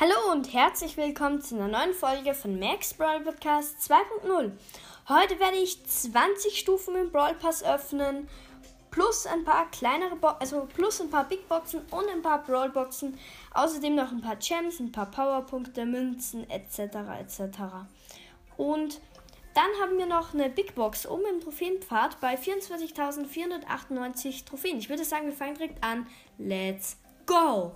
Hallo und herzlich willkommen zu einer neuen Folge von Max Brawl Podcast 2.0. Heute werde ich 20 Stufen im Brawl Pass öffnen, plus ein paar kleinere, Bo also plus ein paar Big Boxen und ein paar Brawl Boxen, außerdem noch ein paar Gems, ein paar Powerpunkte, Münzen etc. etc. Und dann haben wir noch eine Big Box oben im Trophäenpfad bei 24.498 Trophäen. Ich würde sagen, wir fangen direkt an. Let's go!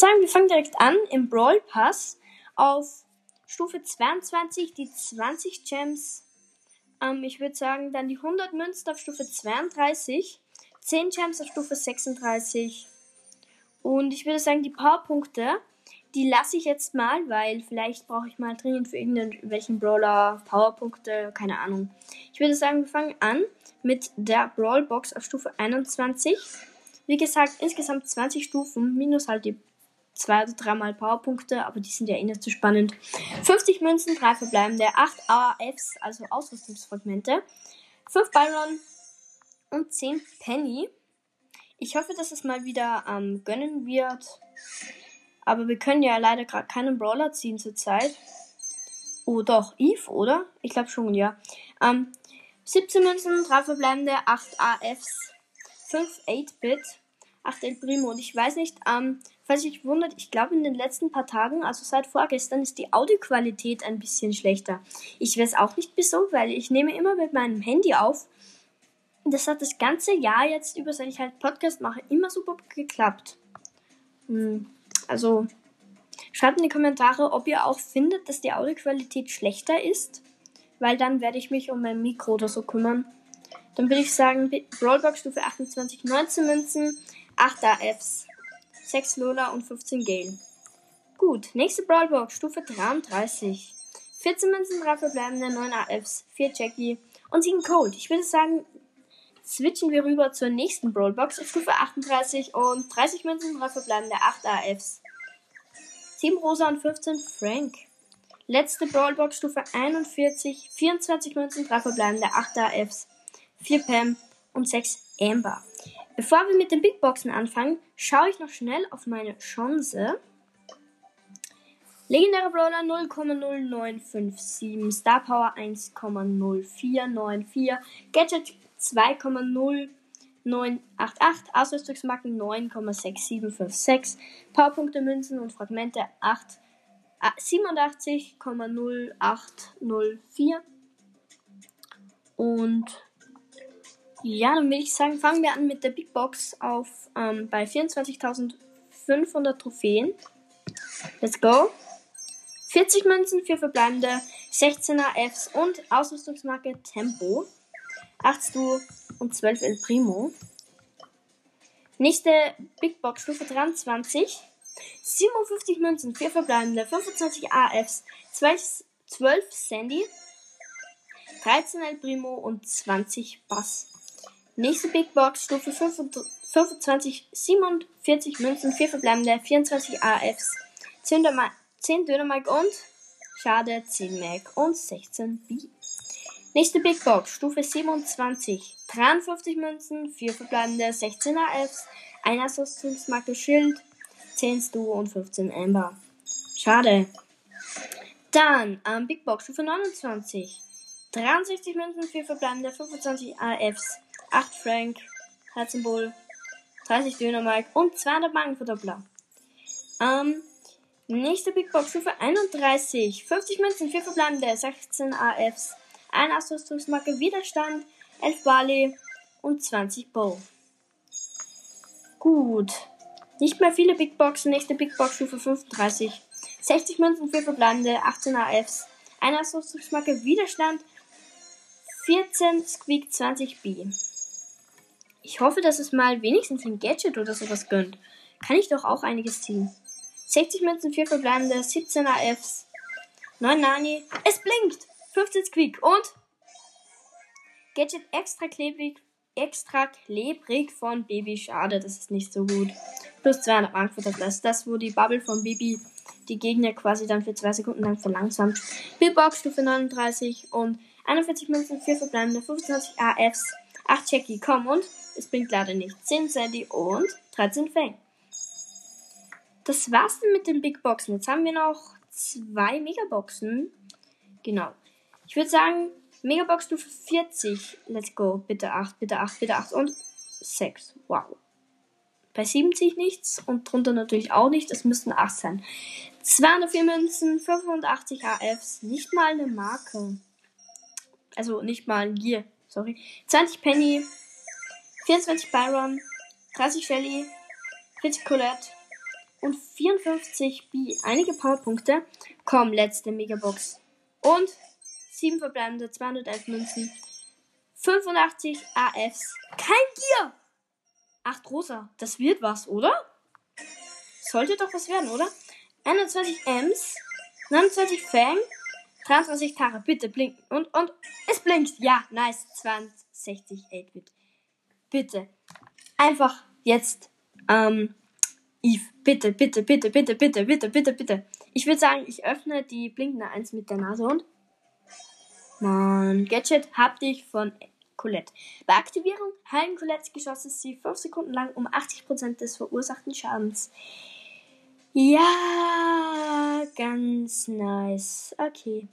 Sagen, wir fangen direkt an im Brawl Pass auf Stufe 22 die 20 Gems. Ähm, ich würde sagen, dann die 100 Münzen auf Stufe 32, 10 Gems auf Stufe 36. Und ich würde sagen, die Powerpunkte, die lasse ich jetzt mal, weil vielleicht brauche ich mal dringend für irgendwelchen Brawler Powerpunkte, keine Ahnung. Ich würde sagen, wir fangen an mit der Brawl Box auf Stufe 21. Wie gesagt, insgesamt 20 Stufen, minus halt die zwei oder dreimal Powerpunkte, aber die sind ja eh nicht so spannend. 50 Münzen, 3 verbleibende, 8 AFs, also Ausrüstungsfragmente, 5 Byron und 10 Penny. Ich hoffe, dass es mal wieder ähm, gönnen wird. Aber wir können ja leider gerade keinen Brawler ziehen zurzeit. Oh, doch, Eve, oder? Ich glaube schon, ja. Ähm, 17 Münzen, 3 verbleibende, 8 AFs, 5 8-Bit, 8 El Primo. Und ich weiß nicht, ähm, falls euch wundert, ich glaube in den letzten paar Tagen, also seit vorgestern, ist die Audioqualität ein bisschen schlechter. Ich weiß auch nicht wieso, weil ich nehme immer mit meinem Handy auf. Das hat das ganze Jahr jetzt über, seit ich halt Podcast mache, immer super geklappt. Hm, also schreibt in die Kommentare, ob ihr auch findet, dass die Audioqualität schlechter ist, weil dann werde ich mich um mein Mikro oder so kümmern. Dann würde ich sagen, Brawlbox Stufe 28, 19 Münzen, 8 AFs, 6 Lola und 15 Gale. Gut, nächste Brawlbox, Stufe 33. 14 Münzen, 3 verbleibende, 9 AFs, 4 Jackie und 7 Cold. Ich würde sagen, switchen wir rüber zur nächsten Brawlbox auf Stufe 38 und 30 Münzen, 3 verbleibende, 8 AFs. 7 Rosa und 15 Frank. Letzte Brawlbox Stufe 41, 24 Münzen, 3 verbleibende, 8 AFs, 4 Pam und 6 Amber. Bevor wir mit den Big Boxen anfangen, schaue ich noch schnell auf meine Chance. Legendäre Brawler 0,0957, Star Power 1,0494, Gadget 2,0988, Ausrüstungsmarken 9,6756, Powerpunkte, Münzen und Fragmente 8, 87,0804 äh, und ja, dann würde ich sagen, fangen wir an mit der Big Box auf ähm, bei 24.500 Trophäen. Let's go. 40 Münzen, 4 verbleibende, 16er Fs und Ausrüstungsmarke Tempo. 8 Stu und 12 El Primo. Nächste Big Box Stufe 23. 57 Münzen, 4 verbleibende, 25 AFs, 12, 12 Sandy, 13 El Primo und 20 Bass. Nächste Big Box, Stufe 25, 47 Münzen, 4 verbleibende, 24 AFs, 10, Döner 10 Dynamite und, schade, 10 Mac und 16 B. Nächste Big Box, Stufe 27, 53 Münzen, 4 verbleibende, 16 AFs, 1 Ausrüstungsmarke Schild, 10 Stu und 15 Amber. Schade. Dann, ähm, Big Box, Stufe 29, 63 Münzen, 4 verbleibende, 25 AFs, 8 Frank, 13 Bull, 30 Dynamite und 200 Bankenverdoppler. Ähm, nächste Big Box Stufe 31. 50 Münzen, 4 verbleibende, 16 AFs, 1 Ausrüstungsmarke Widerstand, 11 Barley und 20 Bow. Gut. Nicht mehr viele Big Boxen. Nächste Big Box Stufe 35. 60 Münzen, 4 verbleibende, 18 AFs, 1 Ausrüstungsmarke Widerstand, 14 Squeak, 20 B. Ich hoffe, dass es mal wenigstens ein Gadget oder sowas gönnt. Kann ich doch auch einiges ziehen. 60 Münzen, 4 verbleibende, 17 AFs, 9 Nani. Es blinkt! 15 Squeak und Gadget extra klebrig, extra klebrig von Baby. Schade, das ist nicht so gut. Plus 200 Mark für das. Das, wo die Bubble von Baby die Gegner quasi dann für 2 Sekunden lang verlangsamt. Billbox Stufe 39 und 41 Münzen, 4 verbleibende, 25 AFs, 8 Jackie, komm und es bringt leider nicht. 10 Sandy und 13 Fang. Das war's dann mit den Big Boxen. Jetzt haben wir noch zwei Megaboxen. Genau. Ich würde sagen, Megabox Stufe 40. Let's go. Bitte 8, bitte 8, bitte 8 und 6. Wow. Bei 70 nichts und drunter natürlich auch nicht. Es müssten 8 sein. 204 Münzen, 85 AFs. Nicht mal eine Marke. Also nicht mal ein Gear. Sorry. 20 Penny. 24 Byron. 30 Shelly. 40 Colette und 54 B. Einige Powerpunkte. Komm, letzte Megabox. Und 7 verbleibende 211 Münzen. 85 AFs. Kein Gear! 8 rosa. Das wird was, oder? Sollte doch was werden, oder? 21 Ms. 29 Fang. 23 Tara. Bitte blinken. Und, und, es blinkt. Ja, nice. 62 8-Bit. Bitte. Einfach jetzt, ähm, Eve, bitte, bitte, bitte, bitte, bitte, bitte, bitte, bitte. Ich würde sagen, ich öffne die blinkende 1 mit der Nase und. Mann, Gadget hab dich von Colette. Bei Aktivierung heilen Colettes Geschosse sie 5 Sekunden lang um 80% des verursachten Schadens. Ja, ganz nice. Okay.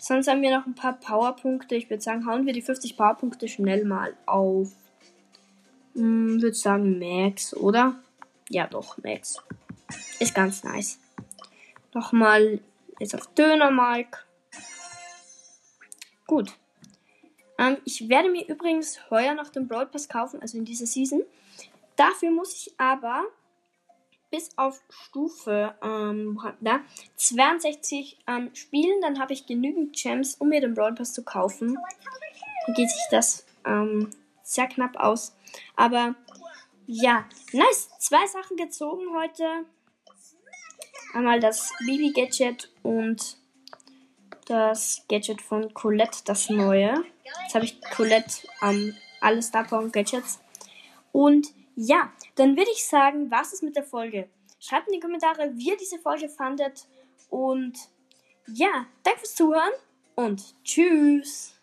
Sonst haben wir noch ein paar Powerpunkte. Ich würde sagen, hauen wir die 50 Powerpunkte schnell mal auf. Hm, würde sagen Max, oder? Ja, doch, Max. Ist ganz nice. Nochmal jetzt auf Dönermark. Gut. Ähm, ich werde mir übrigens heuer noch den Brawl Pass kaufen, also in dieser Season. Dafür muss ich aber bis auf Stufe ähm, da, 62 ähm, spielen. Dann habe ich genügend Gems, um mir den Brawl Pass zu kaufen. Dann geht sich das ähm, sehr knapp aus. Aber ja, nice. Zwei Sachen gezogen heute. Einmal das Bibi Gadget und das Gadget von Colette, das neue. Jetzt habe ich Colette ähm, alle Star Power Gadgets. Und ja, dann würde ich sagen, was ist mit der Folge? Schreibt in die Kommentare, wie ihr diese Folge fandet. Und ja, danke fürs Zuhören und tschüss.